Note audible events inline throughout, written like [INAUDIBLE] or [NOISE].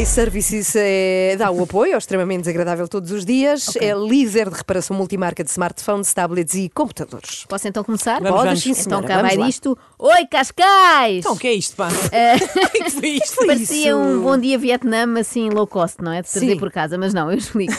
iServices é, dá o apoio ao extremamente desagradável todos os dias. É líder de reparação multimarca de smartphones, tablets e computadores. Posso então começar? Vamos, Podes, vamos. sim, Então cá vai disto. Oi, Cascais! Então, o que é isto, pá? Eh, [LAUGHS] O que é que foi [LAUGHS] isto? Parecia um bom dia Vietnã, assim low cost, não é? De trazer Sim. por casa, mas não, eu explico.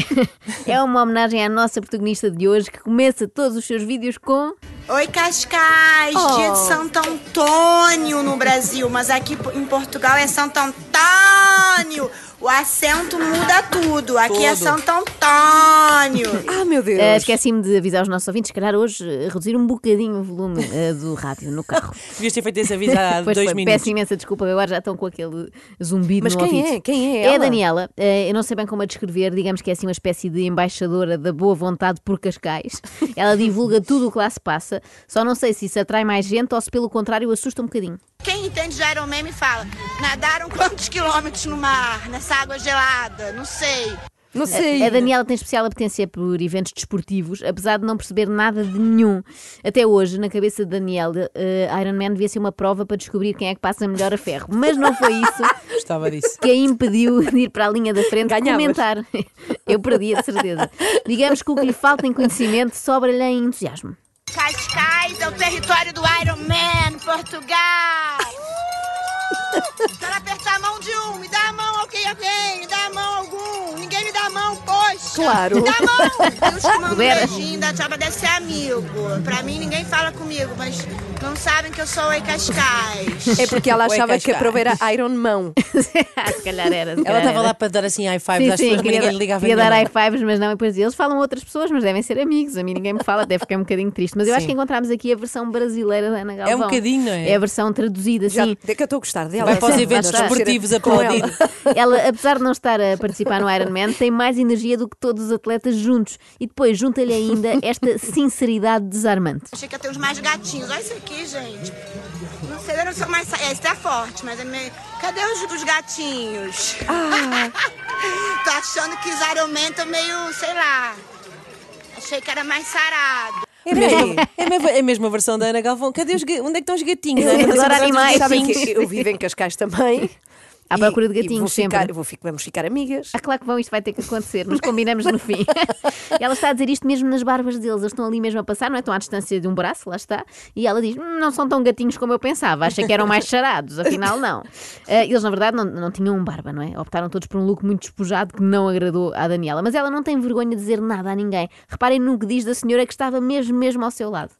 [LAUGHS] é uma homenagem à nossa protagonista de hoje que começa todos os seus vídeos com. Oi, Cascais! Oh. Dia de Santo Antônio no Brasil, mas aqui em Portugal é Santo Antônio. O acento muda tudo. Aqui é Todo. Santo Antônio. Ah, meu Deus. Eh, Esqueci-me de avisar os nossos ouvintes, se calhar hoje eh, reduzir um bocadinho o volume eh, do rádio no carro. [LAUGHS] Devias ter feito esse aviso há [LAUGHS] Pois dois foi, minutos. peço imensa desculpa, agora já estão com aquele zumbido Mas no quem ouvido. é? Quem é É a ela? Daniela, eh, eu não sei bem como a descrever, digamos que é assim uma espécie de embaixadora da boa vontade por Cascais. [LAUGHS] Ela divulga tudo o que lá se passa, só não sei se isso atrai mais gente ou se pelo contrário assusta um bocadinho. Quem entende de Iron Man me fala. Nadaram quantos quilômetros no mar, nessa água gelada? Não sei. Não sei. A Daniela tem especial apetência por eventos desportivos, apesar de não perceber nada de nenhum. Até hoje, na cabeça de Daniela, eh, Iron Man devia ser uma prova para descobrir quem é que passa melhor a ferro. Mas não foi isso [LAUGHS] Gostava disso. que a impediu de ir para a linha da frente Ganhavas. comentar. Eu perdia, de certeza. Digamos que o que lhe falta em conhecimento sobra-lhe em entusiasmo. Cascais é o território do Iron Man, Portugal. [LAUGHS] Claro. Me dá a mão. Deus te manda um beijinho, tchau pra deve ser amigo. Pra mim ninguém fala comigo, mas não sabem que eu sou o Ei Cascais. É porque ela achava que a prova era Iron Mão. Ah, [LAUGHS] se calhar era. se Ela estava lá para dar assim high fives Sim, às sim, pessoas, mas queria, ninguém ligava queria dar high fives, mas não. E depois eles falam outras pessoas, mas devem ser amigos. A mim ninguém me fala, até fiquei um bocadinho triste. Mas eu acho Sim. que encontramos aqui a versão brasileira da Ana Galvão. É um bocadinho, não é? É a versão traduzida, Já, sim. é que eu estou a gostar dela. Vai para os eventos desportivos aplaudir. ela. Ela, apesar de não estar a participar no Ironman, tem mais energia do que todos os atletas juntos. E depois junta-lhe ainda [LAUGHS] esta sinceridade desarmante. Achei que ia ter uns mais gatinhos. Olha isso aqui, gente. Não sei, eu não sou mais. É, esse é forte, mas é meio. Cadê os, os gatinhos? [LAUGHS] Tô achando que os estão meio, sei lá. Achei que era mais sarado. É mesmo, é, mesmo, é mesmo a versão da Ana Galvão. Cadê os, onde é que estão os gatinhos? Eu Ana? adoro Não sabes animais. Sabem que [LAUGHS] eu vivo em Cascais também. À procura de gatinhos vou ficar, sempre. Vou, fi- vamos ficar amigas. Ah, claro que vão, isto vai ter que acontecer, mas combinamos no fim. [LAUGHS] Ela está a dizer isto mesmo nas barbas deles, eles estão ali mesmo a passar, não é? Estão à distância de um braço, lá está. E ela diz: "Hum, não são tão gatinhos como eu pensava, acha que eram mais charados, afinal não. [LAUGHS] Ah, eles, na verdade, não, não tinham barba, não é? Optaram todos por um look muito despojado que não agradou à Daniela. Mas ela não tem vergonha de dizer nada a ninguém. Reparem no que diz da senhora que estava mesmo, mesmo ao seu lado.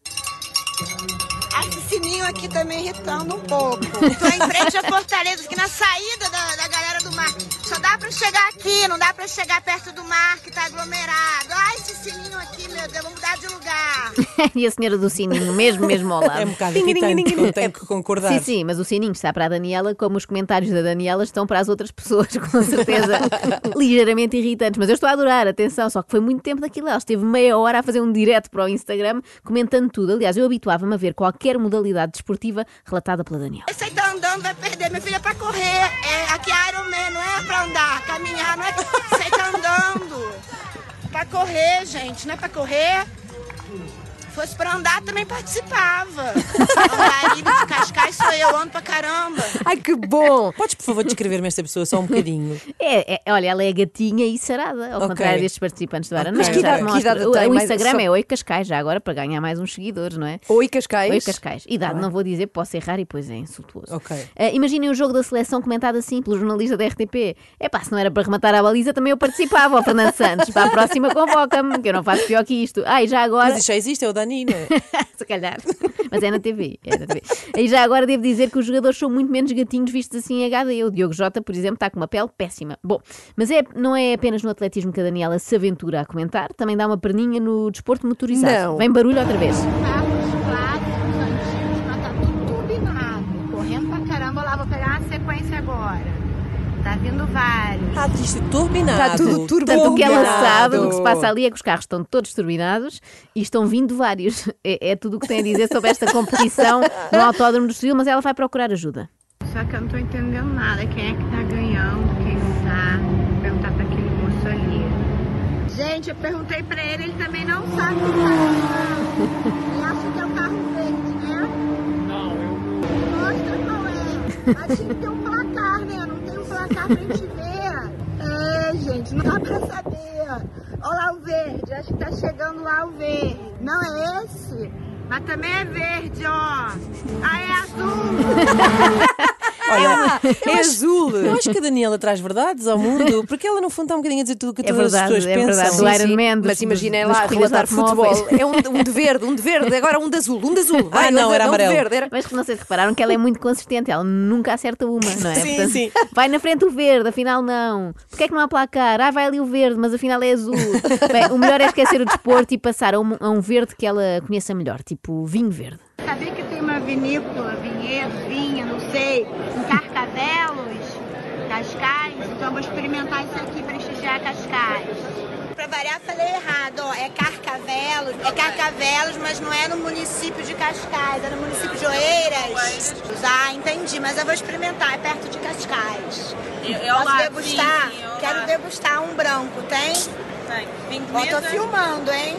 Aqui me irritando um pouco. Tô em frente à Fortaleza, aqui na saída da, da galera mar. Só dá pra chegar aqui, não dá pra chegar perto do mar, que tá aglomerado. Ai, esse sininho aqui, meu Deus, vou mudar de lugar. [LAUGHS] e a senhora do sininho, mesmo, mesmo ao lado. É um bocado irritante, eu tenho que concordar. Sim, sim, mas o sininho está para a Daniela, como os comentários da Daniela estão para as outras pessoas, [LAUGHS] com certeza [LAUGHS] ligeiramente irritantes. Mas eu estou a adorar, atenção, só que foi muito tempo daquilo. Ela esteve meia hora a fazer um direto para o Instagram comentando tudo. Aliás, eu habituava-me a ver qualquer modalidade desportiva relatada pela Daniela. Esse aí tá andando, vai perder. Meu filho é pra correr. É, aqui é Iron Man, não é pra andar, caminhar, não é. Aí tá andando. Pra correr, gente, não é pra correr. Se fosse pra andar, também participava. Andarilho [LAUGHS] ando pra caramba. Ai, que bom! [LAUGHS] Podes, por favor, descrever-me esta pessoa só um bocadinho? É, é- olha, ela é gatinha e sarada, ao Ok. contrário destes participantes do. Ok, Mas Que idade- que idade o, tem? o Mais- Instagram só- é Oi Cascais, já agora, para ganhar mais uns seguidores, não é? Oi, Cascais. Oi Cascais. Idade não vou dizer, posso errar e depois é insultuoso. Ok. Ah, imaginem o jogo da seleção comentado assim pelo jornalista da RTP. É pá, se não era para rematar a baliza, também eu participava, ó Fernando Santos. Para a próxima convoca-me, que eu não faço pior que isto. Ah, e já agora. Mas isto já existe, é o Danino. [LAUGHS] Se calhar. Mas é na TV. É na TV. E já agora devo dizer que os jogadores são muito menos gatinhos vistos assim em HD. O Diogo Jota, por exemplo, está com uma pele péssima. Bom, mas é, não é apenas no atletismo que a Daniela se aventura a comentar, também dá uma perninha no desporto motorizado. Não. Vem barulho outra vez. Carros clássicos, Tá vindo vários. Ah, isto é turbinado. Está tudo turbinado. Portanto, o que ela sabe, o que se passa ali é que os carros estão todos turbinados e estão vindo vários. [LAUGHS] É, é tudo o que tem a dizer sobre esta competição no Autódromo do Estoril, mas ela vai procurar ajuda. só que eu não tô entendendo nada. Quem é que tá ganhando? Quem não tá? Vou perguntar pra aquele moço ali. Gente, eu perguntei pra ele, ele também não sabe quem tá ganhando. Ele acha que é o carro verde, né? Não, eu Mostra qual é. Tinha que ter um? Pra gente ver. É, gente, não dá pra saber. Olha lá o verde, acho que tá chegando lá o verde. Não é esse? Mas também é verde, ó. Ah, é azul. [LAUGHS] Olha, É azul. eu acho que a Daniela traz verdades ao mundo, porque ela no fundo está um bocadinho a dizer tudo o que É todas as verdade, pessoas é pensam. verdade. Sim, sim. Iron Man, dos- Mas das lá, corridas relatar futebol. É um, um de verde, um de verde, agora um de azul, um de azul. Vai, Ah, não, um era um de amarelo. verde, era- Mas que não sei se repararam que ela é muito consistente, ela nunca acerta uma, não é? Sim, sim. Vai na frente o verde, afinal não. Porquê é que não há placar? Ah, vai ali o verde, mas afinal é azul. [LAUGHS] Bem, o melhor é esquecer o desporto e passar a um, a um verde que ela conheça melhor, tipo vinho verde. Sabia que tem uma vinícola, vinhedo, vinha, não sei, Carcavelos, Cascais? Então eu vou experimentar isso aqui, prestigiar Cascais. Pra variar, falei errado, ó. É Carcavelos, é Carcavelos, mas não é no município de Cascais, é no município de Oeiras. Ah, entendi, mas eu vou experimentar, é perto de Cascais. Posso degustar? Quero degustar um branco, tem? Tem. Ó, tô filmando, hein?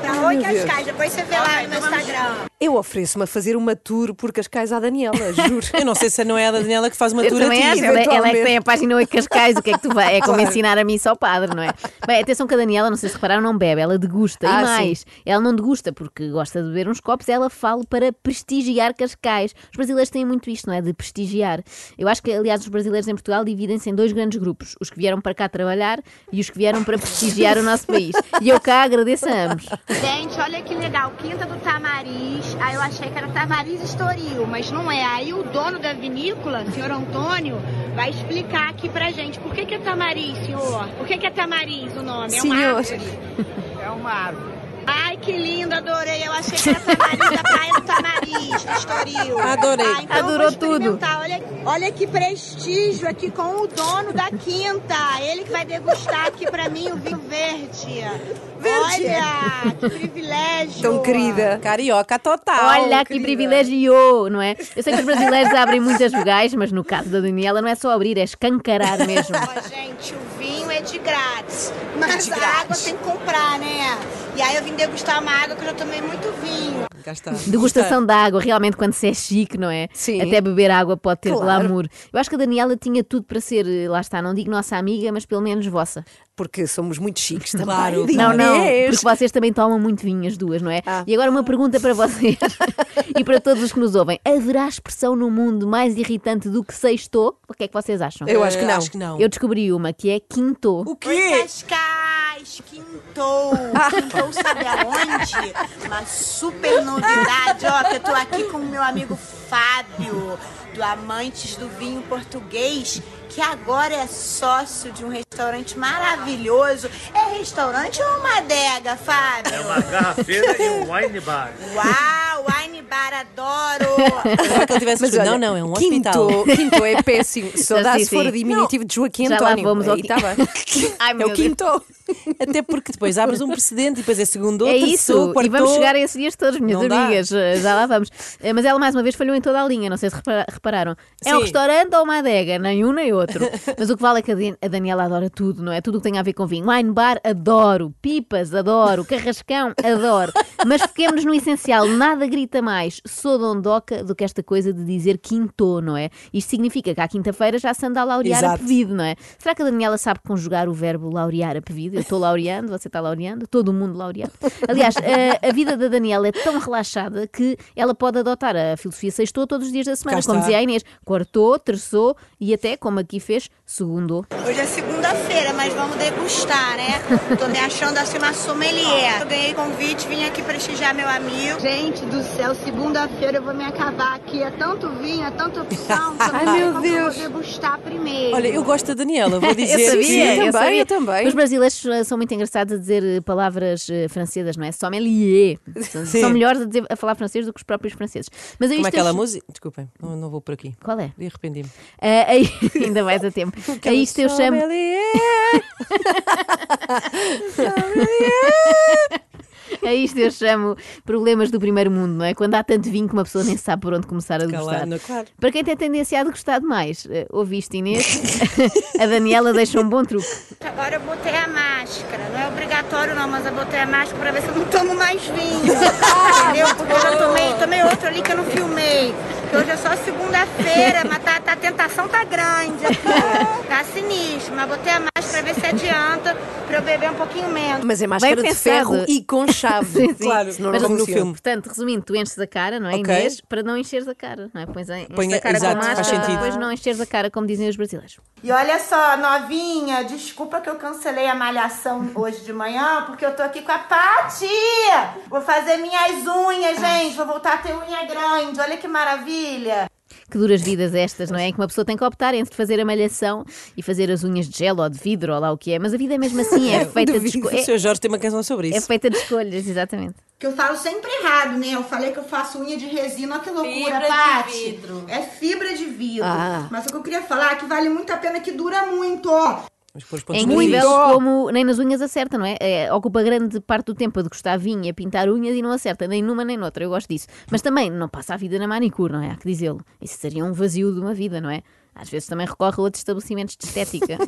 Pra Oi. Cascais, depois você vê lá no meu Instagram. Eu ofereço-me a fazer uma tour por Cascais à Daniela, [LAUGHS] juro. Eu não sei se não é a Daniela que faz uma Eu tour a ti. acho, ela, ela é que tem a página 8 Cascais, o que é que tu vai? É como ensinar a mim só padre, não é? Bem, atenção que a Daniela, não sei se repararam, não bebe, ela degusta. Ah, e mais, ela não degusta porque gosta de beber uns copos, ela fala para prestigiar Cascais. Os brasileiros têm muito isto, não é? De prestigiar. Eu acho que, aliás, os brasileiros em Portugal dividem-se em dois grandes grupos: os que vieram para cá trabalhar e os que vieram para prestigiar o nosso país. E eu cá agradeço a ambos. Gente, olha que legal, Quinta do Tamariz. Aí eu achei que era Tamariz Estoril, mas não é. Aí o dono da vinícola, senhor Antônio, vai explicar aqui pra gente por que, que é Tamariz, senhor. Por que, que é Tamariz o nome? É uma Senhor. árvore. [LAUGHS] É uma árvore. Ai, que lindo, adorei. Eu achei que era Tamariz, da [LAUGHS] praia do Tamariz, do Estoril. Adorei. Ah, então Adorou tudo. Olha, olha que prestígio aqui com o dono da quinta. Ele que vai degustar aqui pra mim o vinho verde. Olha, que privilégio. Tão querida. Carioca total. Olha que querida. privilégio, não é? Eu sei que os brasileiros abrem muitas vogais, mas no caso da Daniela não é só abrir, é escancarar mesmo. Ó, gente, o vinho de grátis. Mas a água tem que comprar, né? E aí eu vim degustar uma água que eu já tomei muito vinho. Degustação da água, realmente quando se é chique, não é? Sim. Até beber água pode ter Claro. glamour. Eu acho que a Daniela tinha tudo para ser, eh, lá está, não digo nossa amiga, mas pelo menos vossa. Porque somos muito chiques também. Claro. Não, não, porque vocês também tomam muito vinho, as duas, não é? Ah. E agora uma pergunta para vocês [LAUGHS] e para todos os que nos ouvem: haverá expressão no mundo mais irritante do que sextou? O que é que vocês acham? Eu acho que Eh, não. Acho que não. Eu descobri uma que é quinto. O Oi, Cascais, quintou. Quintou sabe aonde? Uma super novidade, ó, que eu tô aqui com o meu amigo Fábio, do Amantes do Vinho Português, que agora é sócio de um restaurante maravilhoso. É restaurante ou uma adega, Fábio? É uma garrafeira e um wine bar. Uau, bar, adoro! [LAUGHS] Que ele tivesse Mas olha, não, não, é um quinto, hospital. Quinto é péssimo. [LAUGHS] Só Sim, dá sim, se for sim. o diminutivo de Joaquim Já lá vamos ao tá. [LAUGHS] Ai, É o Deus. quinto. Até porque depois abres um precedente e depois é segundo, É terceiro, isso, quarto. e vamos chegar a esses dias todos, minhas Não dá. amigas. Eh, Já lá vamos. Eh, Mas ela mais uma vez falhou em toda a linha, não sei se repara- repararam. É um Sim. restaurante ou uma adega? Nem um nem outro. Mas o que vale é que a Daniela adora tudo, não é? Tudo o que tem a ver com vinho. Wine bar, adoro. Pipas, adoro. Carrascão, adoro. Mas fiquemos no essencial. Nada grita mais sou dondoca do que esta coisa de dizer quinto, não é? Isto significa que à quinta-feira já se anda a laurear a Exato. pevido, não é? Será que a Daniela sabe conjugar o verbo laurear a pevido? Eu estou laureando, você está laureando, todo mundo laureado. Aliás, a, a vida da Daniela é tão relaxada que ela pode adotar a filosofia sextou todos os dias da semana, Cá como está. dizia a Inês, quartou, terçou e até, como aqui fez, segundou. Hoje é segunda-feira, mas vamos degustar, né? Tô me achando assim uma sommelier. Eu ganhei convite, vim aqui prestigiar meu amigo. Gente do céu, segunda-feira eu vou me acabar aqui. É tanto vinho, é tanta opção. [LAUGHS] que eu não Ai, meu que eu Deus. vou degustar primeiro. Olha, eu gosto da Daniela, vou [LAUGHS] dizer Eu sabia, eu também, sabia. eu também. Os brasileiros eh, são muito engraçados a dizer eh, palavras eh, francesas, não é? Sommelier. [LAUGHS] São- Sim. São melhores a, dizer, a falar francês do que os próprios franceses. Mas Como é aquela eu- música? Desculpem, não, não vou por aqui. Qual é? E arrependi-me. Ah, aí- ainda vais a tempo. A isto eu chamo. A [LAUGHS] isto eu chamo problemas do primeiro mundo, não é? Quando há tanto vinho que uma pessoa nem sabe por onde começar a degustar. Claro. Para quem tem tendência a degustar demais, eh, ouviste Inês? [LAUGHS] a Daniela deixa um bom truque. Agora eu botei a máscara. Não é obrigatório não, mas eu botei a máscara pra ver se eu não tomo mais vinho. [LAUGHS] Entendeu? Porque eu já tomei, tomei outro ali que eu não filmei. Porque hoje é só segunda-feira, mas tá, tá- a tentação tá grande. Tá sinistro. Mas botei a máscara pra ver se adianta pra eu beber um pouquinho menos. Mas é máscara de ferro e com chave. Sim, [LAUGHS] sim. Claro, Senão Mas não como no filme. Portanto, resumindo, tu enches a cara, não é, Ok. Inês? Para não encheres a cara, não é? Pões a, enches Põe- a cara exato, com faz máscara, sentido. depois não encheres a cara, como dizem os brasileiros. E olha só, novinha, desculpa que eu cancelei a malhação hoje de manhã, porque eu tô aqui com a Pati. Vou fazer minhas unhas, gente. Vou voltar a ter unha grande. Olha que maravilha. Que duras vidas estas, não é? Em que uma pessoa tem que optar entre fazer a malhação e fazer as unhas de gel ou de vidro ou lá o que é. Mas a vida é mesmo assim, é [LAUGHS] feita de, esco- O é, Sr. Jorge tem uma canção sobre é isso. feita de escolhas, exatamente. Que eu falo sempre errado, né? Eu falei que eu faço unha de resina, olha que loucura, Fibra vidro. É fibra de vidro. Ah. Mas o que eu queria falar é que vale muito a pena que dura muito, É incrível como nem nas unhas acerta, não é? É, Ocupa grande parte do tempo a degustar vinho e a pintar unhas e não acerta nem numa nem noutra. Eu gosto disso. Mas também não passa a vida na manicure, não é? Há que dizê-lo. Isso seria um vazio de uma vida, não é? Às vezes também recorre a outros estabelecimentos de estética. [LAUGHS]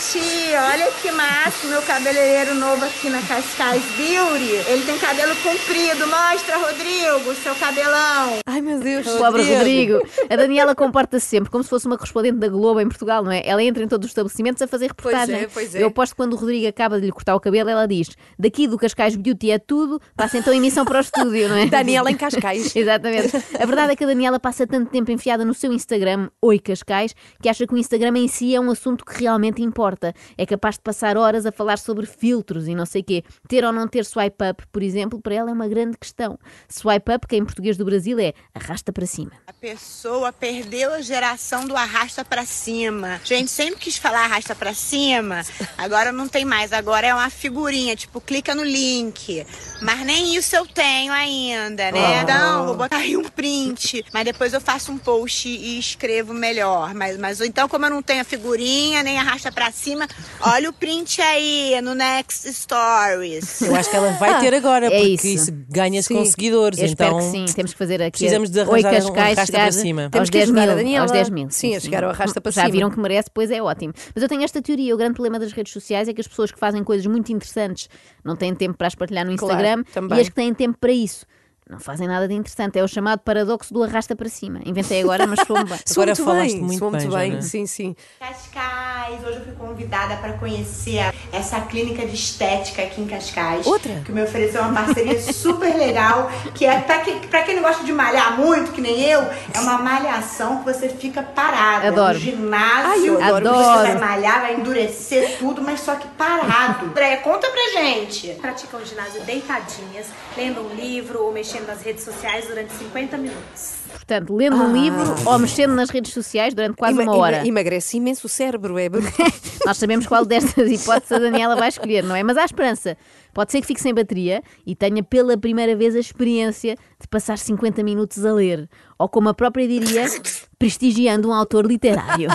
Gente, olha que massa, meu cabeleireiro novo aqui na Cascais Beauty. Ele tem cabelo comprido. Mostra, Rodrigo, seu cabelão. Ai meu Deus. Pobre Rodrigo. A Daniela comporta-se sempre como se fosse uma correspondente da Globo em Portugal, não é? Ela entra em todos os estabelecimentos a fazer reportagem. é, pois é. Eu aposto que quando o Rodrigo acaba de lhe cortar o cabelo, ela diz: daqui do Cascais Beauty é tudo, passa então a emissão para o estúdio, não é? Daniela em Cascais. [LAUGHS] Exatamente. A verdade é que a Daniela passa tanto tempo enfiada no seu Instagram, Oi Cascais, que acha que o Instagram em si é um assunto que realmente importa. É capaz de passar horas a falar sobre filtros e não sei quê. Ter ou não ter swipe up, por exemplo, para ela é uma grande questão. Swipe up, que em português do Brasil é arrasta para cima. A pessoa perdeu a geração do arrasta pra cima. Gente, sempre quis falar arrasta pra cima, agora não tem mais. Agora é uma figurinha, tipo, clica no link. Mas nem isso eu tenho ainda, né? Então, vou botar aí um print. Mas depois eu faço um post e escrevo melhor. Mas, mas então, como eu não tenho a figurinha, nem arrasta pra cima, olha o print aí no Next Stories. Eu acho que ela vai ter agora, É porque isso. isso, ganha-se Sim. com seguidores. Eu então, espero que sim. Temos que fazer aqui. precisamos de arranjar um arrasta chegar para cima. aos Temos que 10 ajudar mil. a Daniela. Aos 10 mil. Sim, a chegar ao arrasta para Já cima. viram que merece, pois é ótimo. Mas eu tenho esta teoria. O grande problema das redes sociais é que as pessoas que fazem coisas muito interessantes não têm tempo para as partilhar no Claro, Instagram também. e as que têm tempo para isso. Não fazem nada de interessante. É o chamado paradoxo do arrasta para cima. Inventei agora, mas soou [LAUGHS] bem. Agora muito falaste bem, muito bem, muito bem. Sim, sim. Cascais, hoje eu fui convidada para conhecer essa clínica de estética aqui em Cascais. Outra? Que me ofereceu uma parceria [LAUGHS] super legal, que é para quem, pra quem não gosta de malhar muito, que nem eu, é uma malhação que você fica parada. Adoro. No ginásio, Ai, eu adoro. você vai malhar, vai endurecer tudo, mas só que parado. [LAUGHS] Andréia, conta pra gente. Praticam ginásio deitadinhas, lendo um livro ou mexendo nas redes sociais durante 50 minutos. Portanto, lendo um livro ou mexendo nas redes sociais durante quase Ema- uma hora. ema- Emagrece imenso o cérebro, é. [LAUGHS] Nós sabemos qual destas hipóteses a Daniela vai escolher, não é? Mas há esperança. Pode ser que fique sem bateria e tenha pela primeira vez a experiência de passar 50 minutos a ler. Ou como a própria diria, prestigiando um autor literário.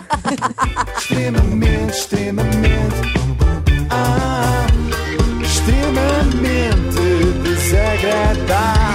[LAUGHS] Extremamente, extremamente. Ah, extremamente desagradável.